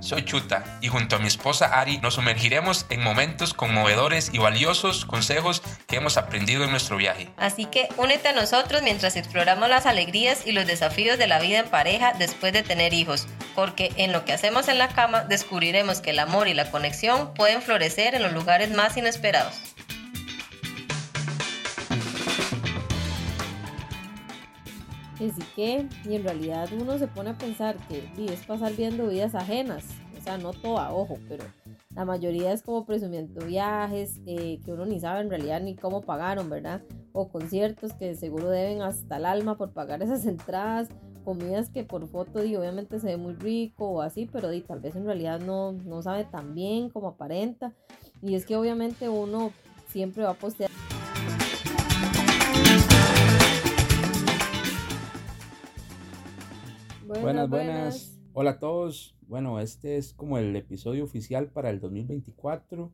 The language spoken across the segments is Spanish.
Soy Chuta y junto a mi esposa Ari nos sumergiremos en momentos conmovedores y valiosos consejos que hemos aprendido en nuestro viaje. Así que únete a nosotros mientras exploramos las alegrías y los desafíos de la vida en pareja después de tener hijos, porque en lo que hacemos en la cama descubriremos que el amor y la conexión pueden florecer en los lugares más inesperados. Así que, y en realidad uno se pone a pensar que y, es pasar viendo vidas ajenas, o sea, no toda, ojo, pero la mayoría es como presumiendo viajes eh, que uno ni sabe en realidad ni cómo pagaron, ¿verdad? O conciertos que seguro deben hasta el alma por pagar esas entradas, comidas que por foto y obviamente se ve muy rico o así, pero y, tal vez en realidad no, no sabe tan bien como aparenta. Y es que obviamente uno siempre va a postear. Buenas, buenas, Hola a todos. Bueno, este es como el episodio oficial para el 2024.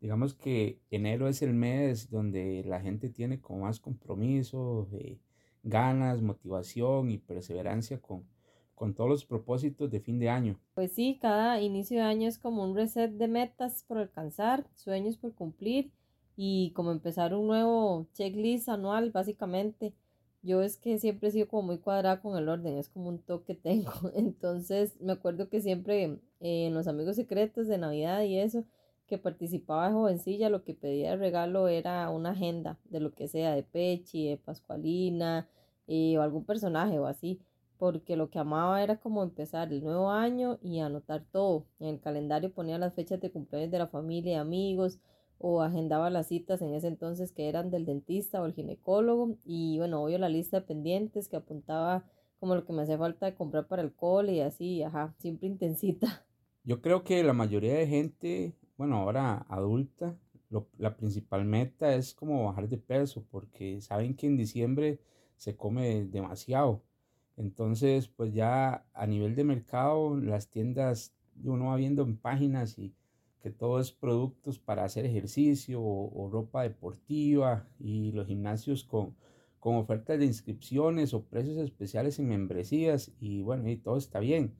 Digamos que enero es el mes donde la gente tiene como más compromiso, eh, ganas, motivación y perseverancia con, con todos los propósitos de fin de año. Pues sí, cada inicio de año es como un reset de metas por alcanzar, sueños por cumplir y como empezar un nuevo checklist anual básicamente. Yo es que siempre he sido como muy cuadrada con el orden, es como un toque tengo. Entonces me acuerdo que siempre en los amigos secretos de Navidad y eso, que participaba de jovencilla, lo que pedía de regalo era una agenda de lo que sea, de Pechi, de Pascualina, eh, o algún personaje o así, porque lo que amaba era como empezar el nuevo año y anotar todo. En el calendario ponía las fechas de cumpleaños de la familia amigos, o agendaba las citas en ese entonces que eran del dentista o el ginecólogo y bueno, obvio la lista de pendientes que apuntaba como lo que me hacía falta comprar para el cole y así, ajá, siempre intensita. Yo creo que la mayoría de gente, bueno, ahora adulta, la principal meta es como bajar de peso porque saben que en diciembre se come demasiado. Entonces, pues ya a nivel de mercado, las tiendas, uno va viendo en páginas y que todo es productos para hacer ejercicio o, ropa deportiva y los gimnasios con, con ofertas de inscripciones o precios especiales en membresías y bueno, y todo está bien.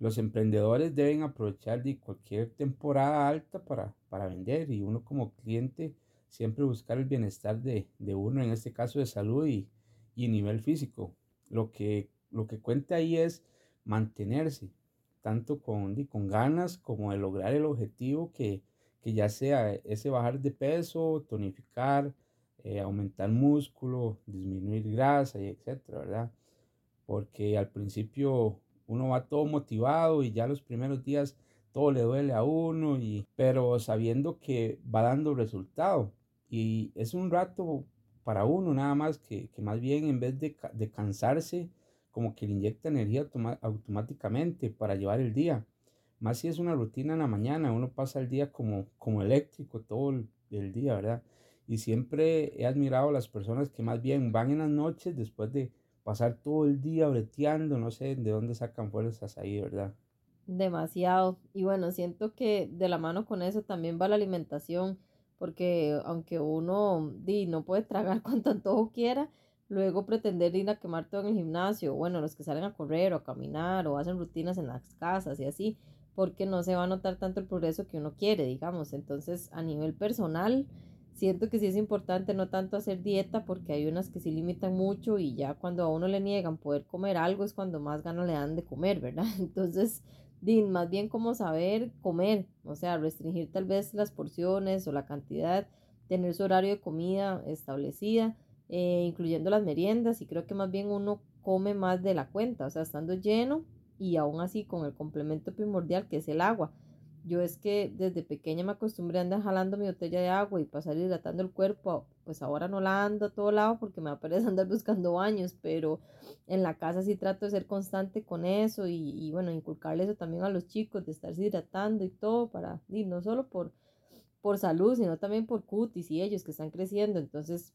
Los emprendedores deben aprovechar de cualquier temporada alta para, para vender y uno como cliente siempre buscar el bienestar de, de uno, en este caso de salud y, y nivel físico. Lo que, lo que cuenta ahí es mantenerse, tanto con, con ganas como de lograr el objetivo que, que ya sea ese bajar de peso, tonificar, eh, aumentar músculo, disminuir grasa y etcétera, ¿verdad? Porque al principio uno va todo motivado y ya los primeros días todo le duele a uno, y, pero sabiendo que va dando resultado. Y es un rato para uno nada más que, que más bien en vez de, de cansarse, como que le inyecta energía automáticamente para llevar el día. Más si es una rutina en la mañana, uno pasa el día como, como eléctrico todo el, día, ¿verdad? Y siempre he admirado a las personas que más bien van en las noches después de pasar todo el día breteando, no sé de dónde sacan fuerzas ahí, ¿verdad? Demasiado. Y bueno, siento que de la mano con eso también va la alimentación, porque aunque uno di, no puede tragar cuanto antojo quiera, Luego pretender ir a quemar todo en el gimnasio, bueno, los que salen a correr o a caminar o hacen rutinas en las casas y así, porque no se va a notar tanto el progreso que uno quiere, digamos. Entonces, a nivel personal, siento que sí es importante no tanto hacer dieta porque hay unas que sí limitan mucho y ya cuando a uno le niegan poder comer algo es cuando más ganas le dan de comer, ¿verdad? Entonces, más bien como saber comer, o sea, restringir tal vez las porciones o la cantidad, tener su horario de comida establecida, eh, incluyendo las meriendas y creo que más bien uno come más de la cuenta, o sea, estando lleno y aún así con el complemento primordial que es el agua yo es que desde pequeña me acostumbré a andar jalando mi botella de agua y pasar hidratando el cuerpo. Pues ahora no la ando a todo lado porque me aparece andar buscando baños, pero en la casa sí trato de ser constante con eso y, bueno, inculcarle eso también a los chicos, de estarse hidratando y todo para, y no solo por, por salud, sino también por cutis y ellos que están creciendo. Entonces,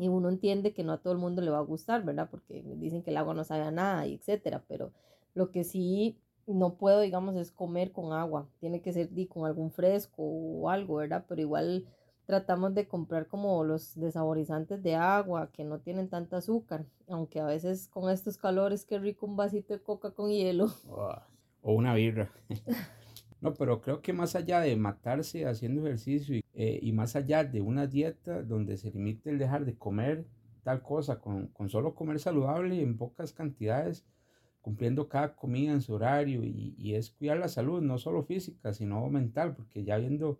y uno entiende que no a todo el mundo le va a gustar, ¿verdad? Porque dicen que el agua no sabe a nada y etcétera, pero lo que sí no puedo, digamos, es comer con agua, tiene que ser con algún fresco o algo, ¿verdad? Pero igual tratamos de comprar como los desaborizantes de agua que no tienen tanta azúcar, aunque a veces con estos calores, qué rico un vasito de coca con hielo. o una birra. no, pero creo que más allá de matarse haciendo ejercicio eh, y, más allá de una dieta donde se limite el dejar de comer tal cosa, con, con solo comer saludable en pocas cantidades, cumpliendo cada comida en su horario y, es cuidar la salud, no solo física, sino mental, porque ya viendo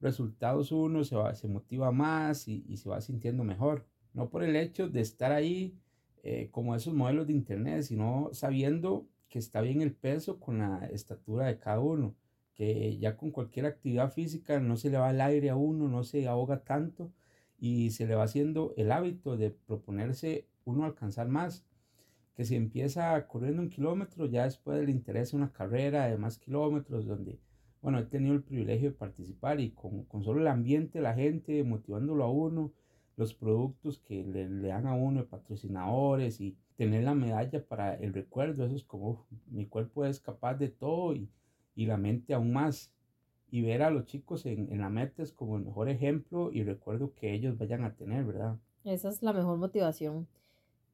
resultados uno se, va, se motiva más y, se va sintiendo mejor. No por el hecho de estar ahí eh, como esos modelos de internet, sino sabiendo que está bien el peso con la estatura de cada uno, que ya con cualquier actividad física no se le va el aire a uno, no se ahoga tanto y se le va haciendo el hábito de proponerse uno alcanzar más que si empieza corriendo un kilómetro, ya después le interesa una carrera de más kilómetros, donde, bueno, he tenido el privilegio de participar y con, con solo el ambiente, la gente, motivándolo a uno, los productos que le, dan a uno patrocinadores y tener la medalla para el recuerdo, eso es como, mi cuerpo es capaz de todo y, la mente aún más. Y ver a los chicos en, en la meta es como el mejor ejemplo y recuerdo que ellos vayan a tener, ¿verdad? Esa es la mejor motivación.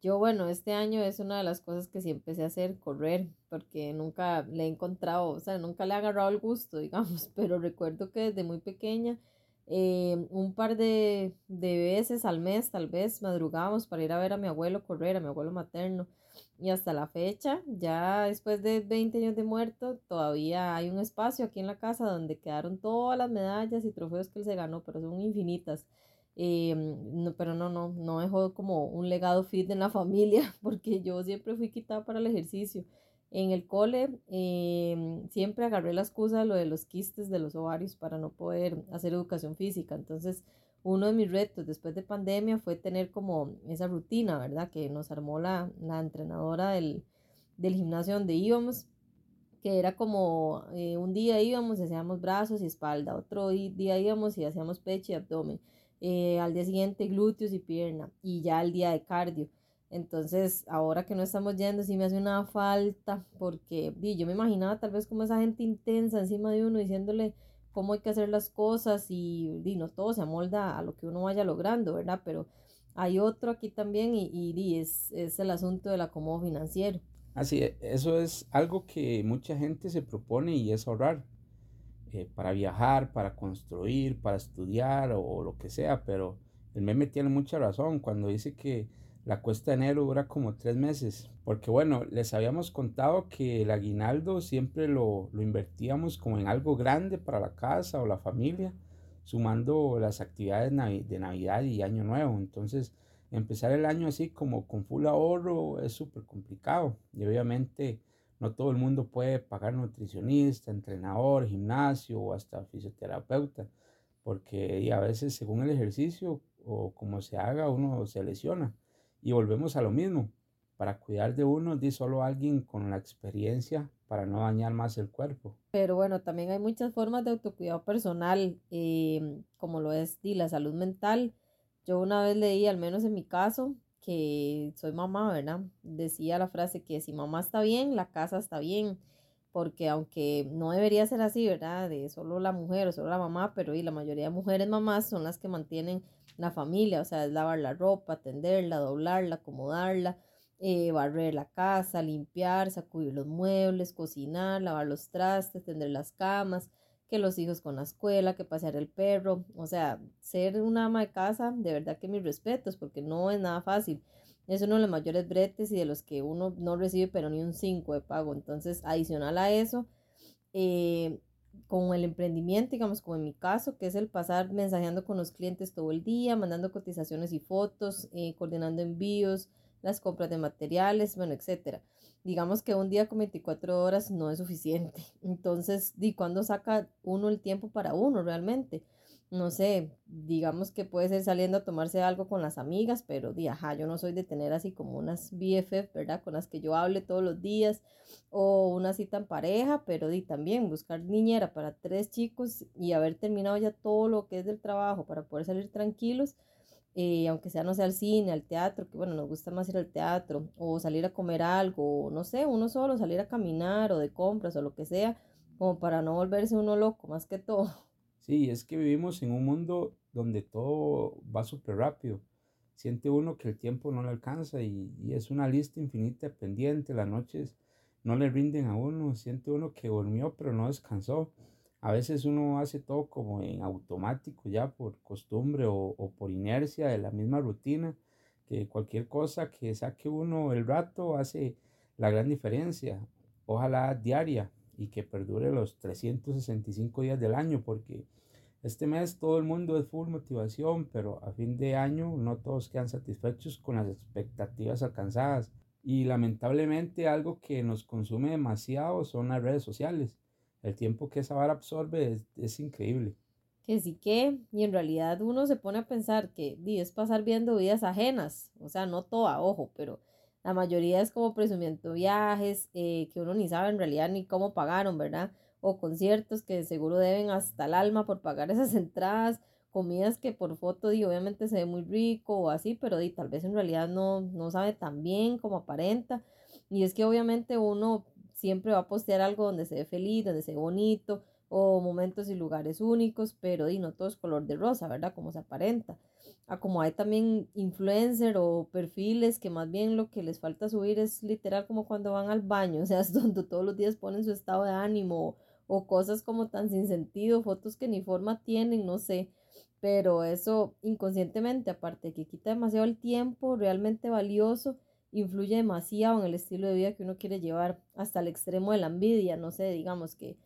Yo, bueno, este año es una de las cosas que sí empecé a hacer, correr, porque nunca le he encontrado, o sea, nunca le he agarrado el gusto, digamos, pero recuerdo que desde muy pequeña, eh, un par de, de veces al mes, tal vez, madrugábamos para ir a ver a mi abuelo correr, a mi abuelo materno, y hasta la fecha, ya después de 20 años de muerto, todavía hay un espacio aquí en la casa donde quedaron todas las medallas y trofeos que él se ganó, pero son infinitas. Eh, no, pero no, no, no dejó como un legado fit en la familia, porque yo siempre fui quitada para el ejercicio. En el cole eh, siempre agarré la excusa de lo de los quistes de los ovarios para no poder hacer educación física. Entonces, uno de mis retos después de pandemia fue tener como esa rutina, ¿verdad? Que nos armó la, la entrenadora del, del, gimnasio donde íbamos, que era como eh, un día íbamos y hacíamos brazos y espalda, otro día íbamos y hacíamos pecho y abdomen eh, al día siguiente glúteos y pierna y ya el día de cardio. Entonces, ahora que no estamos yendo, sí me hace una falta porque yo me imaginaba tal vez como esa gente intensa encima de uno diciéndole cómo hay que hacer las cosas y di, no todo se amolda a lo que uno vaya logrando, ¿verdad? Pero hay otro aquí también y, y es, es el asunto del acomodo financiero. Así, eso es algo que mucha gente se propone y es ahorrar. Eh, para viajar, para construir, para estudiar o, lo que sea, pero el meme tiene mucha razón cuando dice que la cuesta de enero dura como tres meses, porque bueno, les habíamos contado que el aguinaldo siempre lo, lo invertíamos como en algo grande para la casa o la familia, sumando las actividades de Navidad y Año Nuevo, entonces empezar el año así como con full ahorro es súper complicado y obviamente no todo el mundo puede pagar nutricionista, entrenador, gimnasio o hasta fisioterapeuta, porque a veces según el ejercicio o como se haga uno se lesiona. Y volvemos a lo mismo. Para cuidar de uno, di solo alguien con la experiencia para no dañar más el cuerpo. Pero bueno, también hay muchas formas de autocuidado personal, em, como lo es di, la salud mental. Yo una vez leí, al menos en mi caso, que soy mamá, ¿verdad? Decía la frase que si mamá está bien, la casa está bien, porque aunque no debería ser así, ¿verdad? De solo la mujer o solo la mamá, pero y la mayoría de mujeres mamás son las que mantienen la familia, o sea, es lavar la ropa, tenderla, doblarla, acomodarla, eh, barrer la casa, limpiar, sacudir los muebles, cocinar, lavar los trastes, tender las camas, que los hijos con la escuela, que pasear el perro, o sea, ser una ama de casa, de verdad que mis respetos, porque no es nada fácil. Es uno de los mayores bretes y de los que uno no recibe pero ni un 5 de pago. Entonces, adicional a eso, eh, con el emprendimiento, digamos, como en mi caso, que es el pasar mensajeando con los clientes todo el día, mandando cotizaciones y fotos, eh, coordinando envíos, las compras de materiales, bueno, etcétera. Digamos que un día con 24 horas no es suficiente. Entonces, ¿y cuándo saca uno el tiempo para uno realmente? No sé, digamos que puede ser saliendo a tomarse algo con las amigas, pero di, ajá, yo no soy de tener así como unas BFF, ¿verdad? Con las que yo hable todos los días, o una cita en pareja, pero di también buscar niñera para tres chicos y haber terminado ya todo lo que es del trabajo para poder salir tranquilos, eh, aunque sea no sea al cine, al teatro, que bueno, nos gusta más ir al teatro, o salir a comer algo, no sé, uno solo, salir a caminar o de compras o lo que sea, como para no volverse uno loco, más que todo. Sí, es que vivimos en un mundo donde todo va súper rápido. Siente uno que el tiempo no le alcanza y, es una lista infinita pendiente. Las noches no le rinden a uno. Siente uno que durmió pero no descansó. A veces uno hace todo como en automático ya por costumbre o, o por inercia de la misma rutina. Que cualquier cosa que saque uno el rato hace la gran diferencia. Ojalá diaria y que perdure los 365 días del año porque este mes todo el mundo es full motivación, pero a fin de año no todos quedan satisfechos con las expectativas alcanzadas. Y lamentablemente algo que nos consume demasiado son las redes sociales. El tiempo que esa vara absorbe es, increíble. Que sí que, y en realidad uno se pone a pensar que es pasar viendo vidas ajenas, o sea, no toda, ojo, pero la mayoría es como presumiendo viajes eh, que uno ni sabe en realidad ni cómo pagaron, ¿verdad? o conciertos que seguro deben hasta el alma por pagar esas entradas, comidas que por foto y obviamente se ve muy rico o así, pero di, tal vez en realidad no, no sabe tan bien como aparenta. Y es que obviamente uno siempre va a postear algo donde se ve feliz, donde se ve bonito, o momentos y lugares únicos, pero di, no todo es color de rosa, ¿verdad? Como se aparenta. A como hay también influencer o perfiles que más bien lo que les falta subir es literal como cuando van al baño, o sea, es donde todos los días ponen su estado de ánimo o cosas como tan sin sentido, fotos que ni forma tienen, no sé, pero eso inconscientemente, aparte de que quita demasiado el tiempo realmente valioso, influye demasiado en el estilo de vida que uno quiere llevar hasta el extremo de la envidia, no sé, digamos que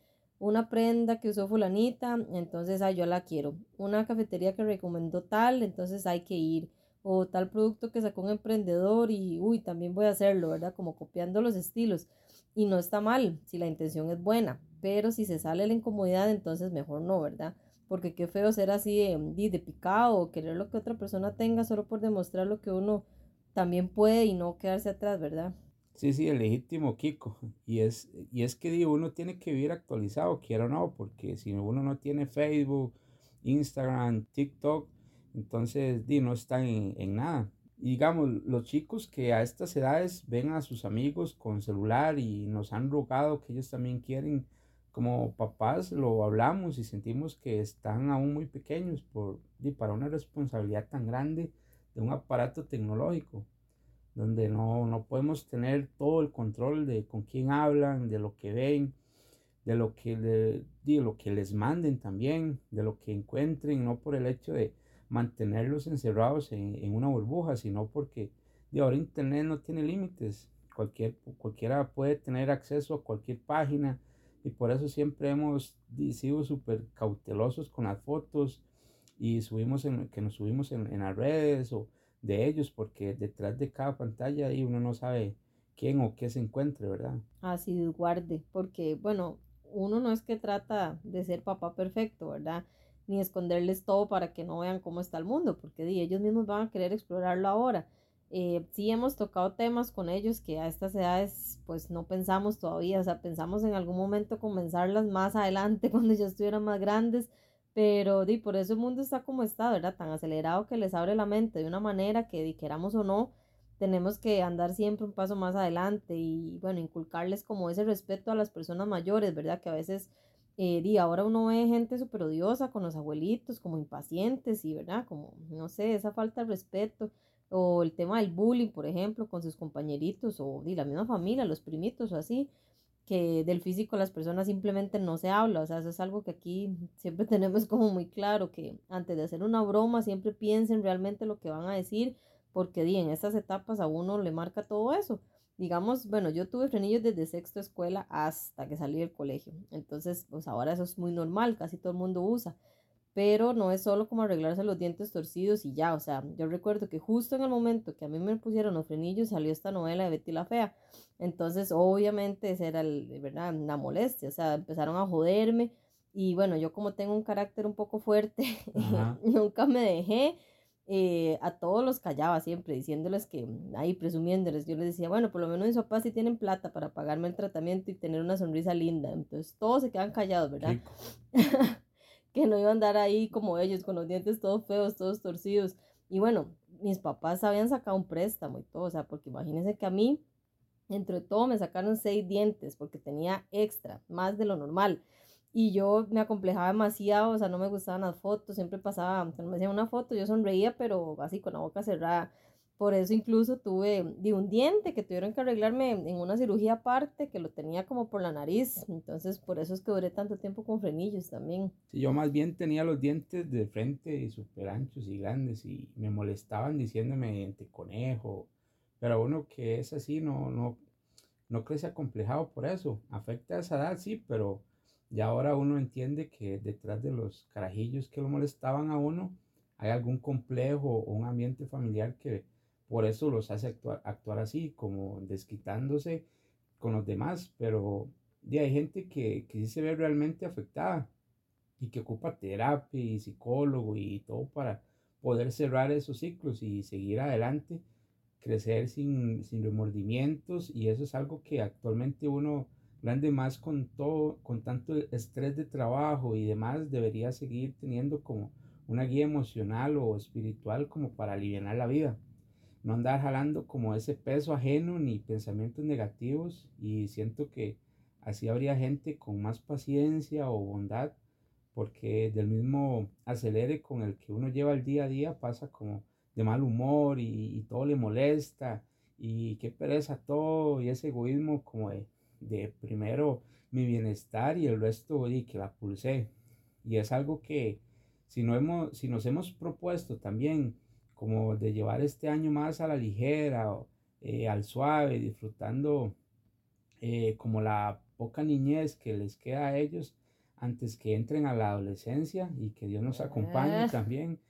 una prenda que usó fulanita, entonces ay, yo la quiero, una cafetería que recomendó tal, entonces hay que ir, o tal producto que sacó un emprendedor y uy, también voy a hacerlo, ¿verdad? Como copiando los estilos. Y no está mal si la intención es buena, pero si se sale la incomodidad, entonces mejor no, ¿verdad? Porque qué feo ser así de, de, picado o querer lo que otra persona tenga solo por demostrar lo que uno también puede y no quedarse atrás, ¿verdad? Sí, sí, el legítimo Kiko. Y es, y es que digo, uno tiene que vivir actualizado, quiera o no, porque si uno no tiene Facebook, Instagram, TikTok, entonces di, no está en, en nada. Y digamos, los chicos que a estas edades ven a sus amigos con celular y nos han rogado que ellos también quieren como papás lo hablamos y sentimos que están aún muy pequeños por, para una responsabilidad tan grande de un aparato tecnológico, donde no, no podemos tener todo el control de con quién hablan, de lo que ven, de lo que, de, lo que les manden también, de lo que encuentren, no por el hecho de mantenerlos encerrados en, en una burbuja, sino porque de ahora Internet no tiene límites, Cualquier, cualquiera puede tener acceso a cualquier página, y por eso siempre hemos sido súper cautelosos con las fotos y subimos en, que nos subimos en, en, las redes de ellos porque detrás de cada pantalla ahí uno no sabe quién o qué se encuentre, ¿verdad? Así guarde, porque bueno, uno no es que trata de ser papá perfecto, ¿verdad? Ni esconderles todo para que no vean cómo está el mundo, porque ellos mismos van a querer explorarlo ahora. Eh, sí hemos tocado temas con ellos que a estas edades pues no pensamos todavía, o sea, pensamos en algún momento comenzarlas más adelante cuando ya estuvieran más grandes, pero di, por eso el mundo está como está, ¿verdad? Tan acelerado que les abre la mente de una manera que di, queramos o no, tenemos que andar siempre un paso más adelante y bueno, inculcarles como ese respeto a las personas mayores, ¿verdad? Que a veces, eh, di, ahora uno ve gente súper odiosa con los abuelitos, como impacientes y, ¿verdad? Como, no sé, esa falta de respeto o el tema del bullying, por ejemplo, con sus compañeritos o de la misma familia, los primitos o así, que del físico las personas simplemente no se habla, o sea, eso es algo que aquí siempre tenemos como muy claro, que antes de hacer una broma siempre piensen realmente lo que van a decir, porque en estas etapas a uno le marca todo eso. Digamos, bueno, yo tuve frenillos desde sexto escuela hasta que salí del colegio, entonces pues ahora eso es muy normal, casi todo el mundo usa, pero no es solo como arreglarse los dientes torcidos y ya, o sea, yo recuerdo que justo en el momento que a mí me pusieron los frenillos salió esta novela de Betty la Fea, entonces obviamente esa era, el, ¿verdad? una molestia, o sea, empezaron a joderme y bueno, yo como tengo un carácter un poco fuerte, nunca me dejé, eh, a todos los callaba siempre, diciéndoles que, ahí presumiéndoles, yo les decía, bueno, por lo menos mis papás sí tienen plata para pagarme el tratamiento y tener una sonrisa linda, entonces todos se quedan callados, ¿verdad? que no iba a andar ahí como ellos, con los dientes todos feos, todos torcidos. Y bueno, mis papás habían sacado un préstamo y todo, o sea, porque imagínense que a mí, entre todo, me sacaron seis dientes porque tenía extra, más de lo normal. Y yo me acomplejaba demasiado, o sea, no me gustaban las fotos, siempre pasaba, cuando me hacían una foto, yo sonreía, pero así con la boca cerrada. Por eso incluso tuve de un diente que tuvieron que arreglarme en una cirugía aparte, que lo tenía como por la nariz. Entonces, por eso es que duré tanto tiempo con frenillos también. Sí, yo más bien tenía los dientes de frente súper anchos y grandes y me molestaban diciéndome diente conejo. Pero uno que es así no, no, no crece acomplejado por eso. Afecta a esa edad, sí, pero ya ahora uno entiende que detrás de los carajillos que lo molestaban a uno hay algún complejo o un ambiente familiar que por eso los hace actuar, actuar así, como desquitándose con los demás, pero hay gente que, que sí se ve realmente afectada y que ocupa terapia y psicólogo y todo para poder cerrar esos ciclos y seguir adelante, crecer sin, sin remordimientos y eso es algo que actualmente uno grande más con todo, con tanto estrés de trabajo y demás, debería seguir teniendo como una guía emocional o espiritual como para aliviar la vida no andar jalando como ese peso ajeno ni pensamientos negativos y siento que así habría gente con más paciencia o bondad porque del mismo acelere con el que uno lleva el día a día pasa como de mal humor y, todo le molesta y qué pereza todo y ese egoísmo como de, de primero mi bienestar y el resto y que la pulsé. Y es algo que si, no hemos, si nos hemos propuesto también como de llevar este año más a la ligera, eh, al suave, disfrutando eh, como la poca niñez que les queda a ellos antes que entren a la adolescencia y que Dios nos acompañe ah. también.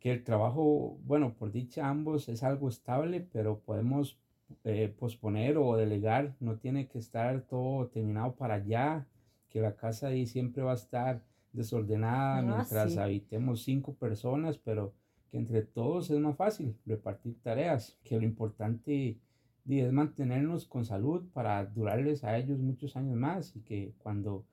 Que el trabajo, bueno, por dicha ambos es algo estable, pero podemos eh, posponer o delegar, no tiene que estar todo terminado para allá, que la casa ahí siempre va a estar desordenada mientras habitemos cinco personas, pero que entre todos es más fácil repartir tareas, que lo importante es mantenernos con salud para durarles a ellos muchos años más y que cuando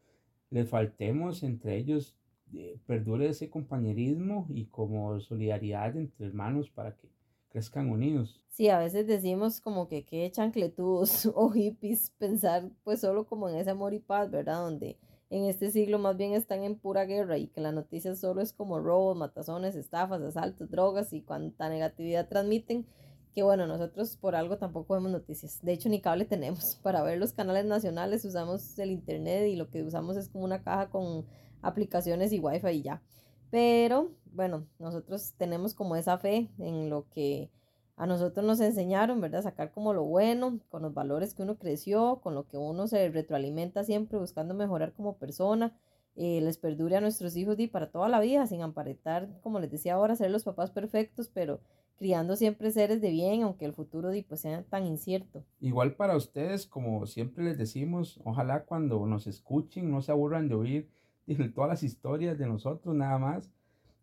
les faltemos entre ellos eh, perdure ese compañerismo y como solidaridad entre hermanos para que crezcan unidos. Sí, a veces decimos como que qué chancletudos o hippies pensar pues solo como en ese amor y paz, ¿verdad? Donde en este siglo más bien están en pura guerra y que la noticia solo es como robos, matazones, estafas, asaltos, drogas y cuánta negatividad transmiten, que bueno, nosotros por algo tampoco vemos noticias. De hecho, ni cable tenemos. Para ver los canales nacionales usamos el internet y lo que usamos es como una caja con aplicaciones y wifi y ya. Pero bueno, nosotros tenemos como esa fe en lo que a nosotros nos enseñaron, ¿verdad? Sacar como lo bueno, con los valores que uno creció, con lo que uno se retroalimenta siempre buscando mejorar como persona, eh, les perdure a nuestros hijos y para toda la vida, sin aparentar, como les decía ahora, ser los papás perfectos, pero criando siempre seres de bien, aunque el futuro pues, sea tan incierto. Igual para ustedes, como siempre les decimos, ojalá cuando nos escuchen no se aburran de oír todas las historias de nosotros nada más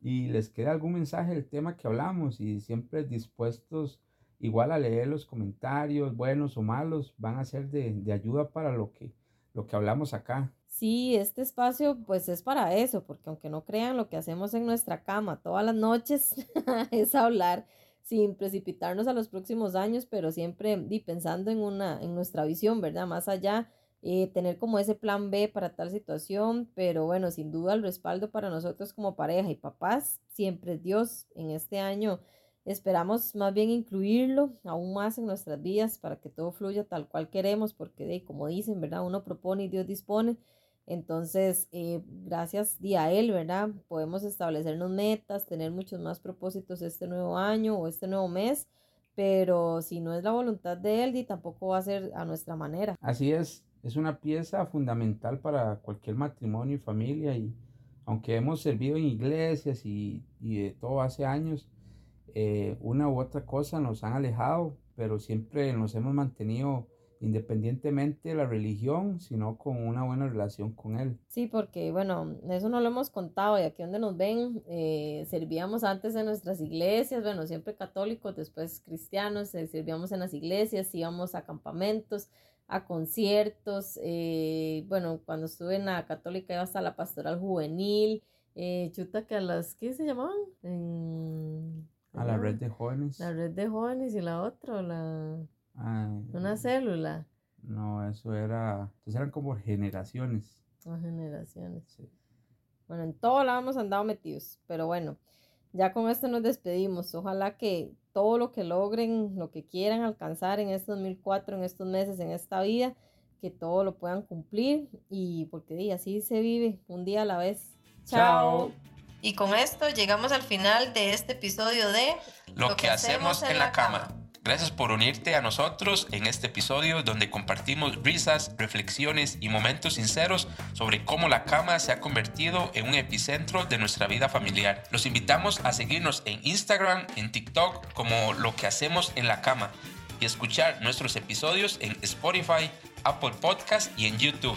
y les queda algún mensaje del tema que hablamos y siempre dispuestos igual a leer los comentarios, buenos o malos, van a ser de, de, ayuda para lo que, lo que hablamos acá. Sí, este espacio pues es para eso, porque aunque no crean lo que hacemos en nuestra cama todas las noches es hablar sin precipitarnos a los próximos años, pero siempre pensando en una, en nuestra visión, ¿verdad? Más allá eh, tener como ese plan B para tal situación, pero bueno, sin duda el respaldo para nosotros como pareja y papás siempre es Dios. En este año Esperamos más bien incluirlo aún más en nuestras vidas para que todo fluya tal cual queremos, porque de, como dicen, ¿verdad? Uno propone y Dios dispone. Entonces, eh, gracias a Él, ¿verdad? Podemos establecernos metas, tener muchos más propósitos este nuevo año o este nuevo mes, pero si no es la voluntad de Él, y tampoco va a ser a nuestra manera. Así es, es una pieza fundamental para cualquier matrimonio y familia y aunque hemos servido en iglesias y, y de todo hace años, eh, una u otra cosa nos han alejado, pero siempre nos hemos mantenido independientemente de la religión, sino con una buena relación con Él. Sí, porque bueno, eso no lo hemos contado y aquí donde nos ven, eh, servíamos antes en nuestras iglesias, bueno, siempre católicos, después cristianos, eh, servíamos en las iglesias, íbamos a campamentos, a conciertos, bueno, cuando estuve en la católica iba hasta la pastoral juvenil, chuta que a las, ¿qué se llamaban? A la red de jóvenes. La red de jóvenes y la otra, la... Ah, una célula. No, eso era... Entonces eran como generaciones. Ah, generaciones. Sí. Bueno, en todo la hemos andado metidos, pero bueno, ya con esto nos despedimos. Ojalá que todo lo que logren, lo que quieran alcanzar en este 2004, en estos meses, en esta vida, que todo lo puedan cumplir y porque así se vive un día a la vez. Chao. Y con esto llegamos al final de este episodio de Lo, que, hacemos en la cama. Gracias por unirte a nosotros en este episodio donde compartimos risas, reflexiones y momentos sinceros sobre cómo la cama se ha convertido en un epicentro de nuestra vida familiar. Los invitamos a seguirnos en Instagram, en TikTok como Lo que hacemos en la cama y escuchar nuestros episodios en Spotify, Apple Podcast y en YouTube.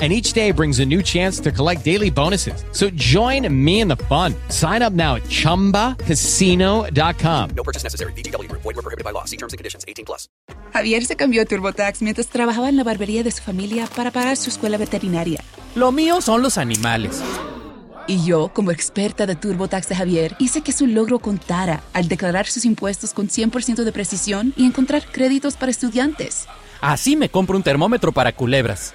And each day brings a new chance to collect daily bonuses. So join me in the fun. Sign up now at chumbacasino.com. No purchase necessary. BGW. Void were prohibited by law. See terms and conditions 18 plus. Javier se cambió a TurboTax mientras trabajaba en la barbería de su familia para pagar su escuela veterinaria. Lo mío son los animales. Y yo, como experta de TurboTax de Javier, hice que su logro contara al declarar sus impuestos con 100% de precisión y encontrar créditos para estudiantes. Así me compro un termómetro para culebras.